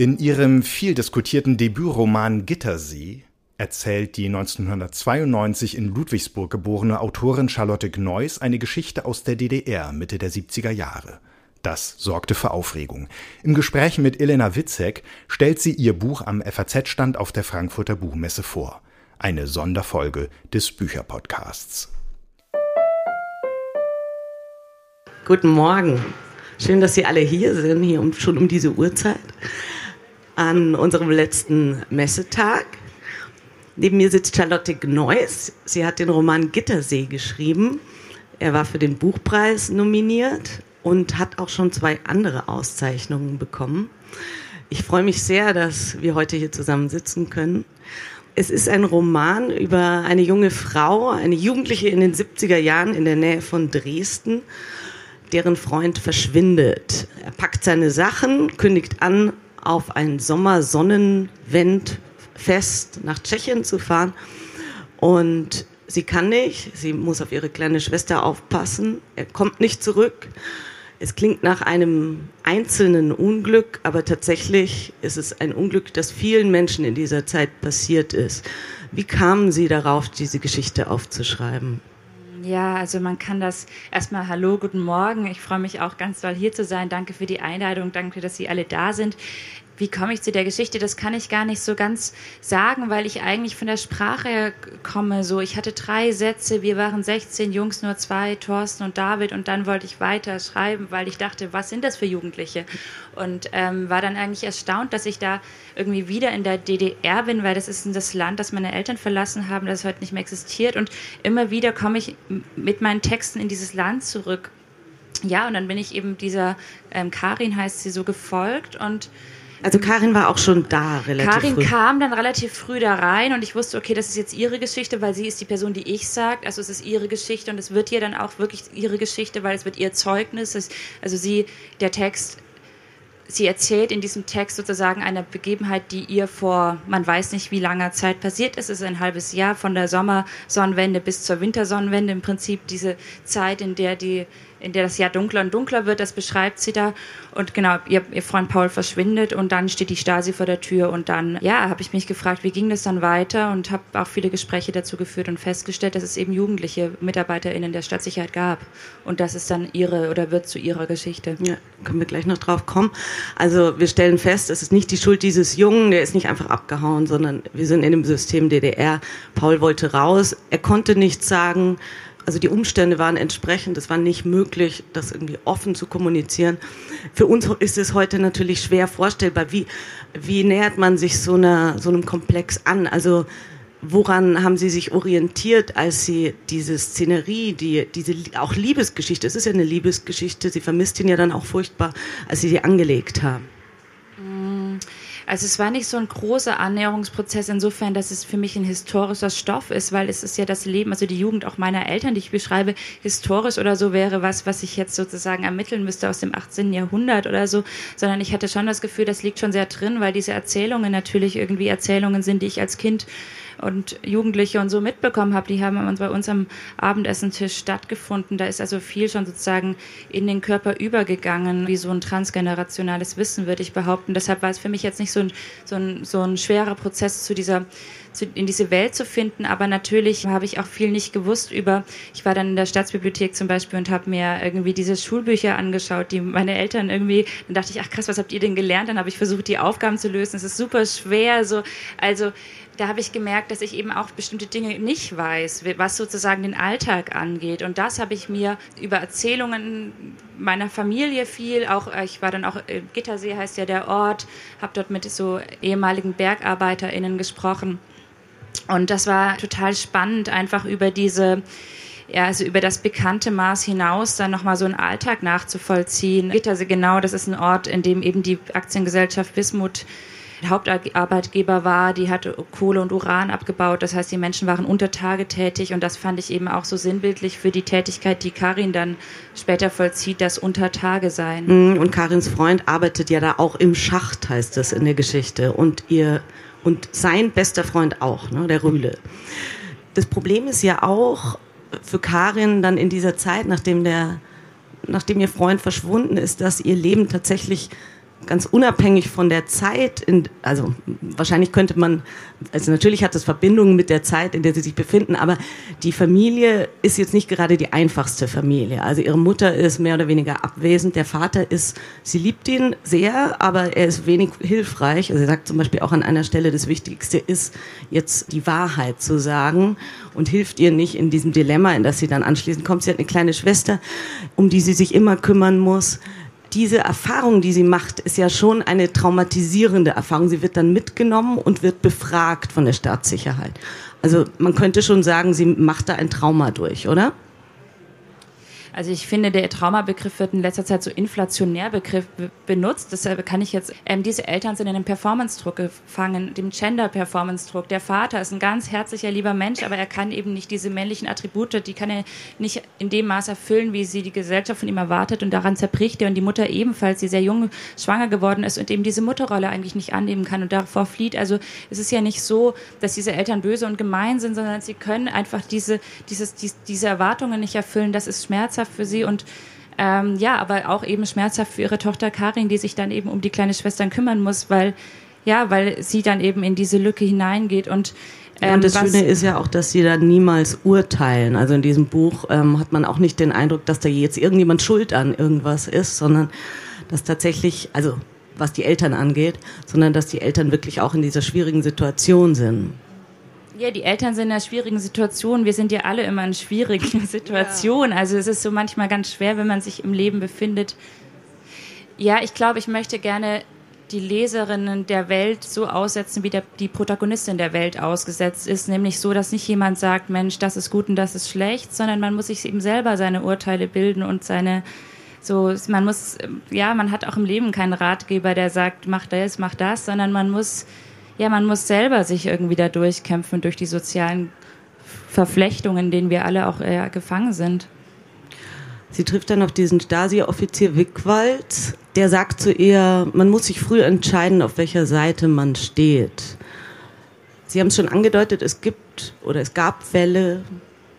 In ihrem viel diskutierten Debütroman Gittersee erzählt die 1992 in Ludwigsburg geborene Autorin Charlotte Gneuss eine Geschichte aus der DDR Mitte der 70er Jahre. Das sorgte für Aufregung. Im Gespräch mit Elena Witzek stellt sie ihr Buch am FAZ-Stand auf der Frankfurter Buchmesse vor. Eine Sonderfolge des Bücherpodcasts. Guten Morgen. Schön, dass Sie alle hier sind, hier um, schon um diese Uhrzeit an unserem letzten Messetag. Neben mir sitzt Charlotte Gneuss. Sie hat den Roman Gittersee geschrieben. Er war für den Buchpreis nominiert und hat auch schon zwei andere Auszeichnungen bekommen. Ich freue mich sehr, dass wir heute hier zusammen sitzen können. Es ist ein Roman über eine junge Frau, eine Jugendliche in den 70er Jahren in der Nähe von Dresden, deren Freund verschwindet. Er packt seine Sachen, kündigt an, auf ein Sommersonnenwendfest nach Tschechien zu fahren. Und sie kann nicht, sie muss auf ihre kleine Schwester aufpassen. Er kommt nicht zurück. Es klingt nach einem einzelnen Unglück, aber tatsächlich ist es ein Unglück, das vielen Menschen in dieser Zeit passiert ist. Wie kamen Sie darauf, diese Geschichte aufzuschreiben? Ja, also man kann das erstmal Hallo, guten Morgen. Ich freue mich auch ganz doll hier zu sein. Danke für die Einladung. Danke, dass Sie alle da sind wie komme ich zu der Geschichte? Das kann ich gar nicht so ganz sagen, weil ich eigentlich von der Sprache komme. So, ich hatte drei Sätze, wir waren 16 Jungs, nur zwei, Thorsten und David, und dann wollte ich weiter schreiben, weil ich dachte, was sind das für Jugendliche? Und ähm, war dann eigentlich erstaunt, dass ich da irgendwie wieder in der DDR bin, weil das ist das Land, das meine Eltern verlassen haben, das heute nicht mehr existiert. Und immer wieder komme ich mit meinen Texten in dieses Land zurück. Ja, und dann bin ich eben dieser ähm, Karin heißt sie so gefolgt und also Karin war auch schon da relativ Karin früh. kam dann relativ früh da rein und ich wusste, okay, das ist jetzt ihre Geschichte, weil sie ist die Person, die ich sagt. Also es ist ihre Geschichte und es wird ihr dann auch wirklich ihre Geschichte, weil es wird ihr Zeugnis. Also sie, der Text, sie erzählt in diesem Text sozusagen eine Begebenheit, die ihr vor, man weiß nicht wie langer Zeit passiert ist. Es ist ein halbes Jahr von der Sommersonnenwende bis zur Wintersonnenwende im Prinzip diese Zeit, in der die in der das Jahr dunkler und dunkler wird, das beschreibt sie da. Und genau, ihr, ihr Freund Paul verschwindet und dann steht die Stasi vor der Tür und dann, ja, habe ich mich gefragt, wie ging das dann weiter und habe auch viele Gespräche dazu geführt und festgestellt, dass es eben jugendliche MitarbeiterInnen der Stadtsicherheit gab. Und das ist dann ihre oder wird zu ihrer Geschichte. Ja, können wir gleich noch drauf kommen. Also wir stellen fest, es ist nicht die Schuld dieses Jungen, der ist nicht einfach abgehauen, sondern wir sind in dem System DDR. Paul wollte raus, er konnte nichts sagen also die Umstände waren entsprechend, es war nicht möglich, das irgendwie offen zu kommunizieren. Für uns ist es heute natürlich schwer vorstellbar, wie, wie nähert man sich so, einer, so einem Komplex an? Also woran haben Sie sich orientiert, als Sie diese Szenerie, die, diese auch Liebesgeschichte, es ist ja eine Liebesgeschichte, Sie vermisst ihn ja dann auch furchtbar, als Sie die angelegt haben? Also es war nicht so ein großer Annäherungsprozess insofern, dass es für mich ein historischer Stoff ist, weil es ist ja das Leben, also die Jugend auch meiner Eltern, die ich beschreibe, historisch oder so wäre was, was ich jetzt sozusagen ermitteln müsste aus dem 18. Jahrhundert oder so, sondern ich hatte schon das Gefühl, das liegt schon sehr drin, weil diese Erzählungen natürlich irgendwie Erzählungen sind, die ich als Kind und Jugendliche und so mitbekommen habe, die haben bei uns am Abendessentisch stattgefunden. Da ist also viel schon sozusagen in den Körper übergegangen, wie so ein transgenerationales Wissen, würde ich behaupten. Deshalb war es für mich jetzt nicht so ein, so ein, so ein schwerer Prozess zu dieser in diese Welt zu finden. Aber natürlich habe ich auch viel nicht gewusst über. Ich war dann in der Staatsbibliothek zum Beispiel und habe mir irgendwie diese Schulbücher angeschaut, die meine Eltern irgendwie. Dann dachte ich, ach krass, was habt ihr denn gelernt? Dann habe ich versucht, die Aufgaben zu lösen. Es ist super schwer. So, also da habe ich gemerkt, dass ich eben auch bestimmte Dinge nicht weiß, was sozusagen den Alltag angeht. Und das habe ich mir über Erzählungen meiner Familie viel, auch äh, ich war dann auch, äh, Gittersee heißt ja der Ort, habe dort mit so ehemaligen BergarbeiterInnen gesprochen. Und das war total spannend, einfach über diese ja, also über das bekannte Maß hinaus dann nochmal so einen Alltag nachzuvollziehen. Gittersee, genau, das ist ein Ort, in dem eben die Aktiengesellschaft Wismut Hauptarbeitgeber war, die hat Kohle und Uran abgebaut. Das heißt, die Menschen waren unter Tage tätig und das fand ich eben auch so sinnbildlich für die Tätigkeit, die Karin dann später vollzieht, das unter Tage sein. Mhm, und Karins Freund arbeitet ja da auch im Schacht, heißt das in der Geschichte. Und ihr und sein bester Freund auch, ne, der Rühle. Das Problem ist ja auch für Karin dann in dieser Zeit, nachdem der, nachdem ihr Freund verschwunden ist, dass ihr Leben tatsächlich ganz unabhängig von der Zeit, in, also wahrscheinlich könnte man, also natürlich hat es Verbindungen mit der Zeit, in der sie sich befinden, aber die Familie ist jetzt nicht gerade die einfachste Familie. Also ihre Mutter ist mehr oder weniger abwesend, der Vater ist, sie liebt ihn sehr, aber er ist wenig hilfreich. Also er sagt zum Beispiel auch an einer Stelle, das Wichtigste ist, jetzt die Wahrheit zu sagen und hilft ihr nicht in diesem Dilemma, in das sie dann anschließend kommt. Sie hat eine kleine Schwester, um die sie sich immer kümmern muss diese Erfahrung, die sie macht, ist ja schon eine traumatisierende Erfahrung. Sie wird dann mitgenommen und wird befragt von der Staatssicherheit. Also man könnte schon sagen, sie macht da ein Trauma durch, oder? Also ich finde, der Traumabegriff wird in letzter Zeit so inflationär Begriff benutzt. Deshalb kann ich jetzt, ähm, diese Eltern sind in einem Performance-Druck gefangen, dem Gender-Performance-Druck. Der Vater ist ein ganz herzlicher, lieber Mensch, aber er kann eben nicht diese männlichen Attribute, die kann er nicht in dem Maß erfüllen, wie sie die Gesellschaft von ihm erwartet und daran zerbricht er. Und die Mutter ebenfalls, die sehr jung schwanger geworden ist und eben diese Mutterrolle eigentlich nicht annehmen kann und davor flieht. Also es ist ja nicht so, dass diese Eltern böse und gemein sind, sondern sie können einfach diese, dieses, diese Erwartungen nicht erfüllen. Das ist schmerzhaft schmerzhaft für sie und ähm, ja, aber auch eben schmerzhaft für ihre Tochter Karin, die sich dann eben um die kleine Schwestern kümmern muss, weil ja, weil sie dann eben in diese Lücke hineingeht und ähm, und das Schöne ist ja auch, dass sie dann niemals urteilen. Also in diesem Buch ähm, hat man auch nicht den Eindruck, dass da jetzt irgendjemand schuld an irgendwas ist, sondern dass tatsächlich, also was die Eltern angeht, sondern dass die Eltern wirklich auch in dieser schwierigen Situation sind. Ja, die Eltern sind in einer schwierigen Situation. Wir sind ja alle immer in schwierigen Situationen. Also es ist so manchmal ganz schwer, wenn man sich im Leben befindet. Ja, ich glaube, ich möchte gerne die Leserinnen der Welt so aussetzen, wie der, die Protagonistin der Welt ausgesetzt ist. Nämlich so, dass nicht jemand sagt, Mensch, das ist gut und das ist schlecht, sondern man muss sich eben selber seine Urteile bilden und seine, so, man muss, ja, man hat auch im Leben keinen Ratgeber, der sagt, mach das, mach das, sondern man muss ja, man muss selber sich irgendwie da durchkämpfen durch die sozialen Verflechtungen, in denen wir alle auch äh, gefangen sind. Sie trifft dann auf diesen Stasi-Offizier Wickwald, der sagt zu ihr, man muss sich früh entscheiden, auf welcher Seite man steht. Sie haben es schon angedeutet, es gibt oder es gab Fälle,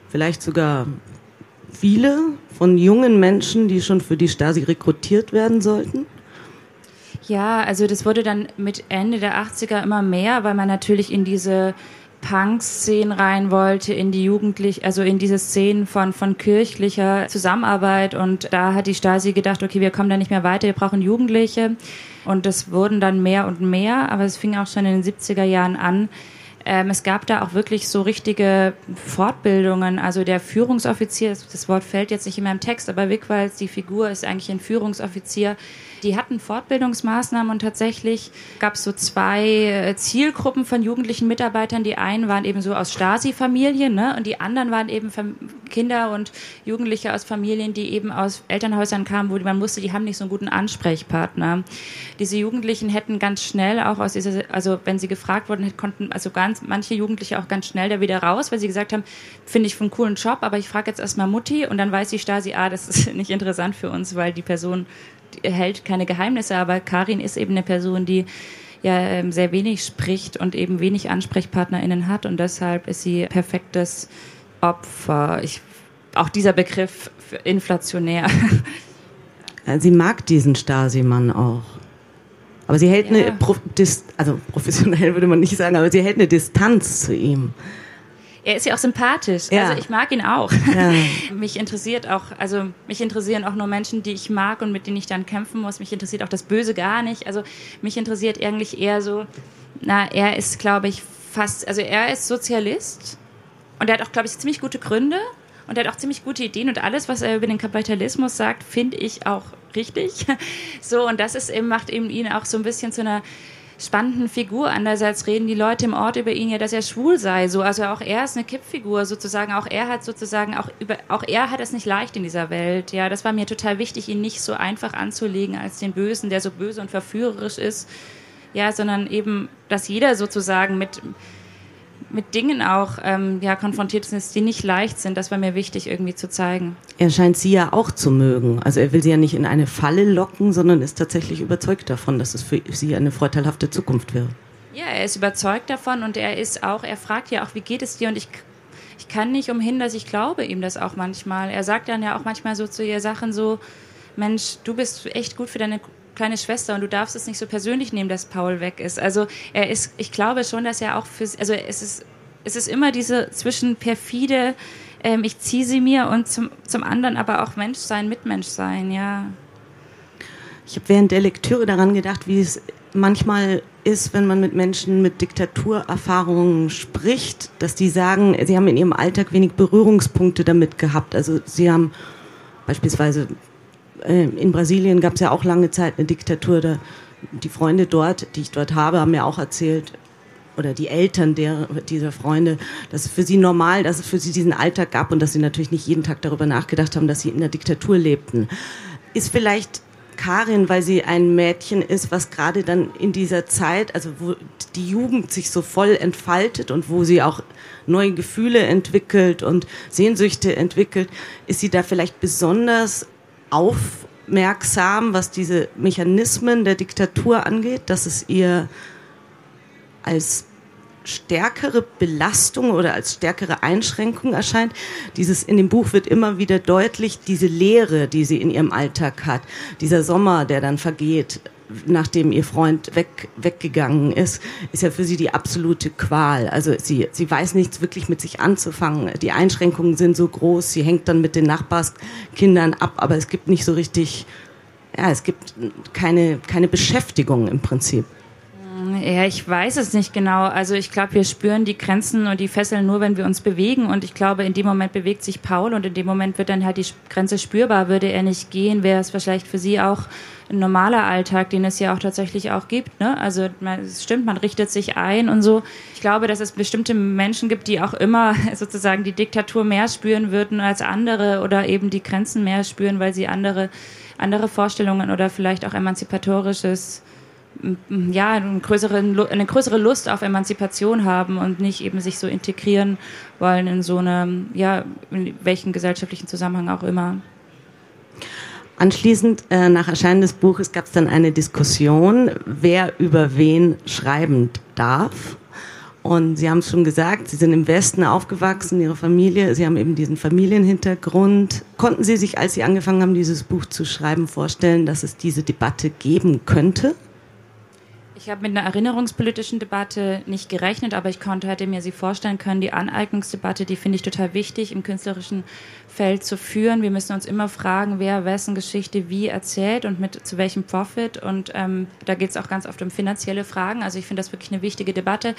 vielleicht sogar viele von jungen Menschen, die schon für die Stasi rekrutiert werden sollten. Ja, also das wurde dann mit Ende der 80er immer mehr, weil man natürlich in diese Punk-Szenen rein wollte, in die Jugendlich, also in diese Szenen von, von kirchlicher Zusammenarbeit. Und da hat die Stasi gedacht, okay, wir kommen da nicht mehr weiter, wir brauchen Jugendliche. Und das wurden dann mehr und mehr, aber es fing auch schon in den 70er Jahren an. Ähm, es gab da auch wirklich so richtige Fortbildungen. Also der Führungsoffizier, das Wort fällt jetzt nicht in meinem Text, aber Wickwalds, die Figur ist eigentlich ein Führungsoffizier, die hatten Fortbildungsmaßnahmen und tatsächlich gab es so zwei äh, Zielgruppen von jugendlichen Mitarbeitern. Die einen waren eben so aus Stasi-Familien ne? und die anderen waren eben Kinder und Jugendliche aus Familien, die eben aus Elternhäusern kamen, wo man wusste, die haben nicht so einen guten Ansprechpartner. Diese Jugendlichen hätten ganz schnell auch aus dieser, also wenn sie gefragt wurden, konnten also ganz manche Jugendliche auch ganz schnell da wieder raus, weil sie gesagt haben, finde ich einen coolen Job, aber ich frage jetzt erstmal Mutti und dann weiß die Stasi, ah, das ist nicht interessant für uns, weil die Person hält keine Geheimnisse, aber Karin ist eben eine Person, die ja ähm, sehr wenig spricht und eben wenig AnsprechpartnerInnen hat und deshalb ist sie perfektes Opfer. Ich, auch dieser Begriff inflationär. Sie mag diesen Stasi-Mann auch. Aber sie hält ja. eine, also professionell würde man nicht sagen, aber sie hält eine Distanz zu ihm er ist ja auch sympathisch. Ja. Also ich mag ihn auch. Ja. mich interessiert auch, also mich interessieren auch nur Menschen, die ich mag und mit denen ich dann kämpfen muss. Mich interessiert auch das Böse gar nicht. Also mich interessiert eigentlich eher so, na, er ist, glaube ich, fast, also er ist Sozialist und er hat auch, glaube ich, ziemlich gute Gründe und er hat auch ziemlich gute Ideen und alles, was er über den Kapitalismus sagt, finde ich auch richtig. So, und das ist eben, macht eben ihn auch so ein bisschen zu einer spannenden Figur. Andererseits reden die Leute im Ort über ihn ja, dass er schwul sei. So, also auch er ist eine Kippfigur sozusagen. Auch er hat sozusagen auch über, auch er hat es nicht leicht in dieser Welt. Ja, das war mir total wichtig, ihn nicht so einfach anzulegen als den Bösen, der so böse und verführerisch ist. Ja, sondern eben, dass jeder sozusagen mit mit Dingen auch ähm, ja, konfrontiert ist, die nicht leicht sind. Das war mir wichtig irgendwie zu zeigen. Er scheint sie ja auch zu mögen. Also er will sie ja nicht in eine Falle locken, sondern ist tatsächlich überzeugt davon, dass es für sie eine vorteilhafte Zukunft wäre. Ja, er ist überzeugt davon und er ist auch, er fragt ja auch, wie geht es dir? Und ich, ich kann nicht umhin, dass ich glaube ihm das auch manchmal. Er sagt dann ja auch manchmal so zu ihr Sachen so, Mensch, du bist echt gut für deine kleine Schwester und du darfst es nicht so persönlich nehmen, dass Paul weg ist. Also er ist, ich glaube schon, dass er auch für, also es ist, es ist immer diese zwischen perfide, ähm, ich ziehe sie mir und zum, zum anderen aber auch Menschsein, Mitmenschsein, ja. Ich habe während der Lektüre daran gedacht, wie es manchmal ist, wenn man mit Menschen mit Diktaturerfahrungen spricht, dass die sagen, sie haben in ihrem Alltag wenig Berührungspunkte damit gehabt. Also sie haben beispielsweise äh, in Brasilien gab es ja auch lange Zeit eine Diktatur. Da, die Freunde dort, die ich dort habe, haben mir auch erzählt, oder die Eltern der, dieser Freunde, dass es für sie normal, dass es für sie diesen Alltag gab und dass sie natürlich nicht jeden Tag darüber nachgedacht haben, dass sie in der Diktatur lebten. Ist vielleicht Karin, weil sie ein Mädchen ist, was gerade dann in dieser Zeit, also wo die Jugend sich so voll entfaltet und wo sie auch neue Gefühle entwickelt und Sehnsüchte entwickelt, ist sie da vielleicht besonders aufmerksam, was diese Mechanismen der Diktatur angeht, dass es ihr als stärkere Belastung oder als stärkere Einschränkung erscheint. Dieses in dem Buch wird immer wieder deutlich diese Leere, die sie in ihrem Alltag hat, dieser Sommer, der dann vergeht, nachdem ihr Freund weg, weggegangen ist, ist ja für sie die absolute Qual. Also sie, sie weiß nichts wirklich mit sich anzufangen. Die Einschränkungen sind so groß, sie hängt dann mit den Nachbarskindern ab, aber es gibt nicht so richtig, ja, es gibt keine, keine Beschäftigung im Prinzip. Ja, ich weiß es nicht genau. Also ich glaube, wir spüren die Grenzen und die Fesseln nur, wenn wir uns bewegen. Und ich glaube, in dem Moment bewegt sich Paul und in dem Moment wird dann halt die Grenze spürbar. Würde er nicht gehen, wäre es vielleicht für sie auch ein normaler Alltag, den es ja auch tatsächlich auch gibt. Ne? Also es stimmt, man richtet sich ein und so. Ich glaube, dass es bestimmte Menschen gibt, die auch immer sozusagen die Diktatur mehr spüren würden als andere oder eben die Grenzen mehr spüren, weil sie andere andere Vorstellungen oder vielleicht auch emanzipatorisches ja, eine größere, eine größere Lust auf Emanzipation haben und nicht eben sich so integrieren wollen in so einem, ja, in welchen gesellschaftlichen Zusammenhang auch immer. Anschließend, äh, nach Erscheinen des Buches, gab es dann eine Diskussion, wer über wen schreiben darf. Und Sie haben es schon gesagt, Sie sind im Westen aufgewachsen, Ihre Familie, Sie haben eben diesen Familienhintergrund. Konnten Sie sich, als Sie angefangen haben, dieses Buch zu schreiben, vorstellen, dass es diese Debatte geben könnte? Ich habe mit einer erinnerungspolitischen Debatte nicht gerechnet, aber ich konnte hätte mir sie vorstellen können. Die Aneignungsdebatte, die finde ich total wichtig im künstlerischen Feld zu führen. Wir müssen uns immer fragen, wer wessen Geschichte wie erzählt und mit zu welchem Profit. Und ähm, da geht es auch ganz oft um finanzielle Fragen. Also ich finde das wirklich eine wichtige Debatte.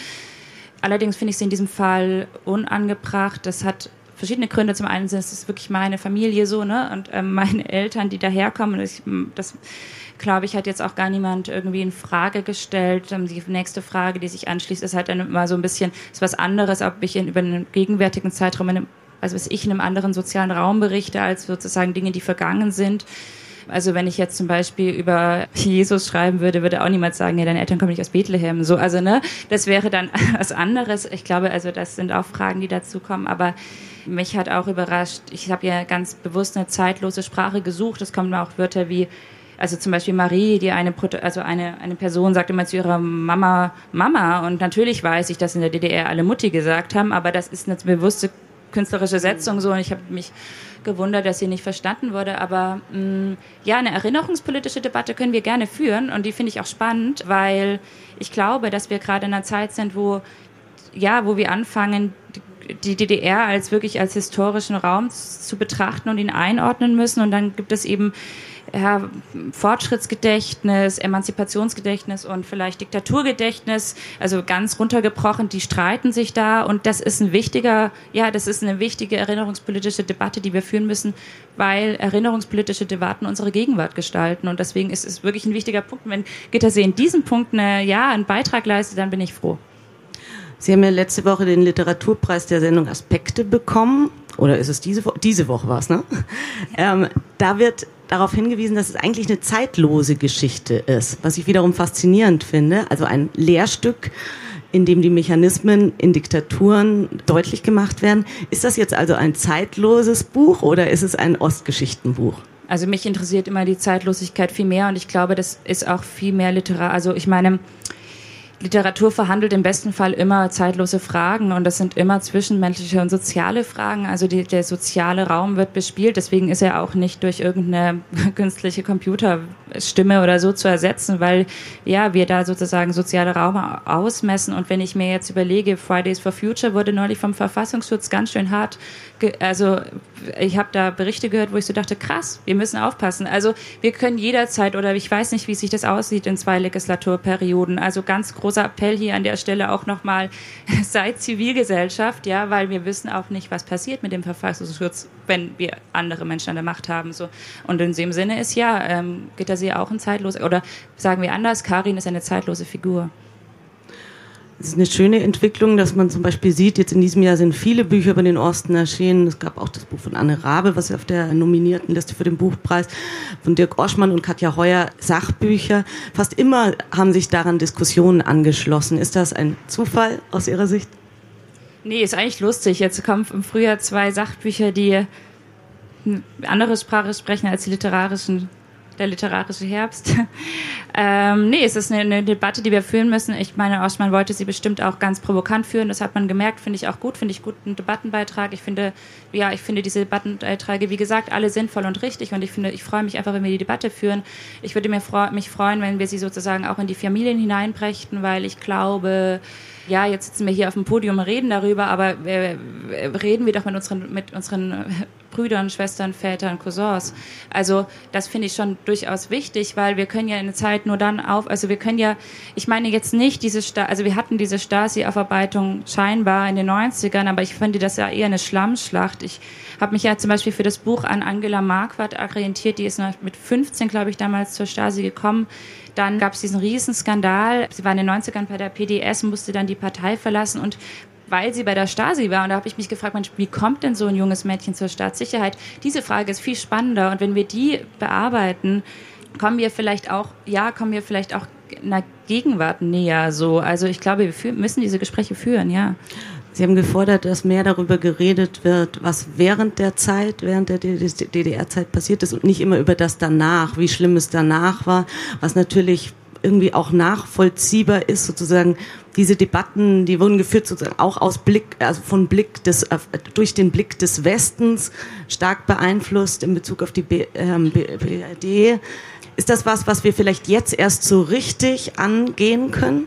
Allerdings finde ich sie in diesem Fall unangebracht. Das hat verschiedene Gründe. Zum einen sind es wirklich meine Familie so, ne? Und ähm, meine Eltern, die daherkommen. Ich, das glaube ich, hat jetzt auch gar niemand irgendwie in Frage gestellt. Ähm, die nächste Frage, die sich anschließt, ist halt dann immer so ein bisschen, ist was anderes, ob ich in, über einen gegenwärtigen Zeitraum, in einem, also was ich in einem anderen sozialen Raum berichte, als sozusagen Dinge, die vergangen sind. Also wenn ich jetzt zum Beispiel über Jesus schreiben würde, würde auch niemand sagen, ja, deine Eltern kommen nicht aus Bethlehem. So, also ne, das wäre dann was anderes. Ich glaube, also das sind auch Fragen, die dazu kommen. Aber mich hat auch überrascht. Ich habe ja ganz bewusst eine zeitlose Sprache gesucht. Es kommen auch Wörter wie also zum Beispiel Marie, die eine, also eine, eine Person sagt immer zu ihrer Mama Mama. Und natürlich weiß ich, dass in der DDR alle Mutti gesagt haben, aber das ist eine bewusste künstlerische Setzung so. Und ich habe mich gewundert, dass sie nicht verstanden wurde. Aber mh, mm, ja, eine erinnerungspolitische Debatte können wir gerne führen. Und die finde ich auch spannend, weil ich glaube, dass wir gerade in einer Zeit sind, wo ja, wo wir anfangen, die DDR als wirklich als historischen Raum zu betrachten und ihn einordnen müssen. Und dann gibt es eben ja, Fortschrittsgedächtnis, Emanzipationsgedächtnis und vielleicht Diktaturgedächtnis, also ganz runtergebrochen, die streiten sich da und das ist ein wichtiger, ja, das ist eine wichtige erinnerungspolitische Debatte, die wir führen müssen, weil erinnerungspolitische Debatten unsere Gegenwart gestalten und deswegen ist es wirklich ein wichtiger Punkt. Wenn Gittersee in diesem Punkt eine, ja, einen Beitrag leistet, dann bin ich froh. Sie haben ja letzte Woche den Literaturpreis der Sendung Aspekte bekommen. Oder ist es diese Woche? Diese Woche war es, ne? Ähm, da wird darauf hingewiesen, dass es eigentlich eine zeitlose Geschichte ist, was ich wiederum faszinierend finde. Also ein Lehrstück, in dem die Mechanismen in Diktaturen deutlich gemacht werden. Ist das jetzt also ein zeitloses Buch oder ist es ein Ostgeschichtenbuch? Also mich interessiert immer die Zeitlosigkeit viel mehr und ich glaube, das ist auch viel mehr literar. Also ich meine, Literatur verhandelt im besten Fall immer zeitlose Fragen und das sind immer zwischenmenschliche und soziale Fragen. Also die, der soziale Raum wird bespielt, deswegen ist er auch nicht durch irgendeine künstliche Computerstimme oder so zu ersetzen, weil ja wir da sozusagen soziale Raum ausmessen. Und wenn ich mir jetzt überlege, Fridays for Future wurde neulich vom Verfassungsschutz ganz schön hart, also ich habe da Berichte gehört, wo ich so dachte, krass, wir müssen aufpassen. Also wir können jederzeit oder ich weiß nicht, wie sich das aussieht in zwei Legislaturperioden. Also ganz groß großer Appell hier an der Stelle auch nochmal, sei Zivilgesellschaft, ja, weil wir wissen auch nicht, was passiert mit dem Verfassungsschutz, wenn wir andere Menschen an der Macht haben. So. Und in dem Sinne ist ja, ähm, Gittersee auch ein zeitloser, oder sagen wir anders, Karin ist eine zeitlose Figur. Es ist eine schöne Entwicklung, dass man zum Beispiel sieht, jetzt in diesem Jahr sind viele Bücher über den Osten erschienen. Es gab auch das Buch von Anne Rabe, was auf der nominierten Liste für den Buchpreis, von Dirk Oschmann und Katja Heuer, Sachbücher. Fast immer haben sich daran Diskussionen angeschlossen. Ist das ein Zufall aus Ihrer Sicht? Nee, ist eigentlich lustig. Jetzt kommen im Frühjahr zwei Sachbücher, die eine andere Sprache sprechen als die literarischen der literarische Herbst. ähm, nee, es ist eine, eine, Debatte, die wir führen müssen. Ich meine, Oschmann wollte sie bestimmt auch ganz provokant führen. Das hat man gemerkt, finde ich auch gut, finde ich gut, einen Debattenbeitrag. Ich finde, ja, ich finde diese Debattenbeiträge, wie gesagt, alle sinnvoll und richtig. Und ich finde, ich freue mich einfach, wenn wir die Debatte führen. Ich würde mir freu mich freuen, wenn wir sie sozusagen auch in die Familien hineinbrächten, weil ich glaube, ja, jetzt sitzen wir hier auf dem Podium und reden darüber, aber äh, reden wir doch mit unseren, mit unseren Brüdern, Schwestern, Vätern, Cousins. Also das finde ich schon durchaus wichtig, weil wir können ja in der Zeit nur dann auf, also wir können ja, ich meine jetzt nicht diese, Sta also wir hatten diese Stasi-Aufarbeitung scheinbar in den 90ern, aber ich finde das ja eher eine Schlammschlacht. Ich habe mich ja zum Beispiel für das Buch an Angela Marquardt orientiert, die ist mit 15, glaube ich, damals zur Stasi gekommen. Dann gab es diesen Riesenskandal. Sie war in den 90ern bei der PDS, musste dann die Partei verlassen und weil sie bei der Stasi war. Und da habe ich mich gefragt, Mensch, wie kommt denn so ein junges Mädchen zur Staatssicherheit? Diese Frage ist viel spannender. Und wenn wir die bearbeiten, kommen wir vielleicht auch, ja, kommen wir vielleicht auch einer Gegenwart näher so. Also ich glaube, wir müssen diese Gespräche führen, ja. Sie haben gefordert, dass mehr darüber geredet wird, was während der Zeit, während der DDR-Zeit passiert ist und nicht immer über das danach, wie schlimm es danach war, was natürlich irgendwie auch nachvollziehbar ist, sozusagen diese Debatten, die wurden geführt sozusagen auch aus Blick, also von Blick des, durch den Blick des Westens stark beeinflusst in Bezug auf die B, ähm, BRD. Ist das was, was wir vielleicht jetzt erst so richtig angehen können?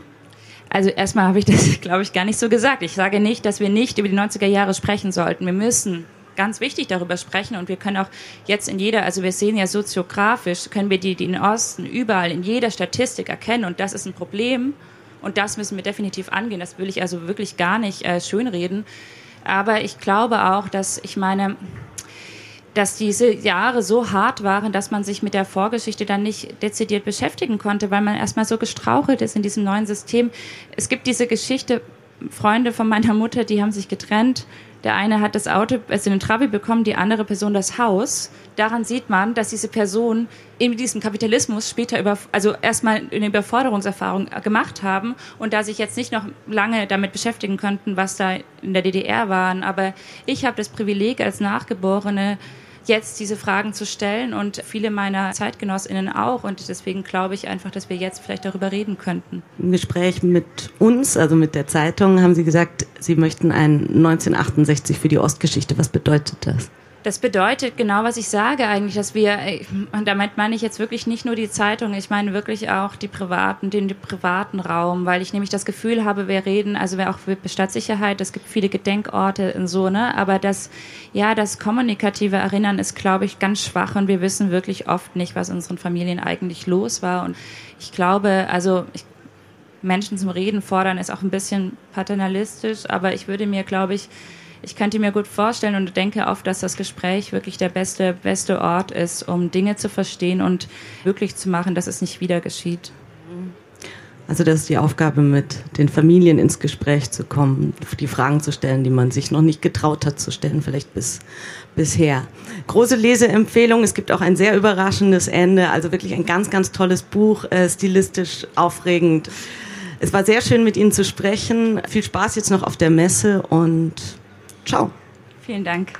Also erstmal habe ich das, glaube ich, gar nicht so gesagt. Ich sage nicht, dass wir nicht über die 90er Jahre sprechen sollten. Wir müssen ganz wichtig darüber sprechen und wir können auch jetzt in jeder, also wir sehen ja soziografisch, können wir die, die in Osten überall in jeder Statistik erkennen und das ist ein Problem und das müssen wir definitiv angehen. Das will ich also wirklich gar nicht äh, schönreden. Aber ich glaube auch, dass ich meine, dass diese Jahre so hart waren, dass man sich mit der Vorgeschichte dann nicht dezidiert beschäftigen konnte, weil man erstmal so gestrauchelt ist in diesem neuen System. Es gibt diese Geschichte, Freunde von meiner Mutter, die haben sich getrennt der eine hat das Auto, also den Trabi bekommen, die andere Person das Haus. Daran sieht man, dass diese Personen in diesem Kapitalismus später über, also erstmal eine Überforderungserfahrung gemacht haben und da sich jetzt nicht noch lange damit beschäftigen könnten, was da in der DDR waren. Aber ich habe das Privileg als Nachgeborene, jetzt diese Fragen zu stellen und viele meiner Zeitgenossinnen auch. Und deswegen glaube ich einfach, dass wir jetzt vielleicht darüber reden könnten. Im Gespräch mit uns, also mit der Zeitung, haben Sie gesagt, Sie möchten ein 1968 für die Ostgeschichte. Was bedeutet das? Das bedeutet genau, was ich sage eigentlich, dass wir, und damit meine ich jetzt wirklich nicht nur die Zeitung, ich meine wirklich auch die privaten, den, privaten Raum, weil ich nämlich das Gefühl habe, wir reden, also wir auch für Stadtsicherheit, es gibt viele Gedenkorte und so, ne, aber das, ja, das kommunikative Erinnern ist, glaube ich, ganz schwach und wir wissen wirklich oft nicht, was in unseren Familien eigentlich los war. Und ich glaube, also ich, Menschen zum Reden fordern ist auch ein bisschen paternalistisch, aber ich würde mir, glaube ich, ich könnte mir gut vorstellen und denke oft, dass das Gespräch wirklich der beste, beste Ort ist, um Dinge zu verstehen und wirklich zu machen, dass es nicht wieder geschieht. Also das ist die Aufgabe, mit den Familien ins Gespräch zu kommen, die Fragen zu stellen, die man sich noch nicht getraut hat zu stellen, vielleicht bis bisher. Große Leseempfehlung. Es gibt auch ein sehr überraschendes Ende. Also wirklich ein ganz, ganz tolles Buch, äh, stilistisch aufregend. Es war sehr schön, mit Ihnen zu sprechen. Viel Spaß jetzt noch auf der Messe und Ciao. Vielen Dank.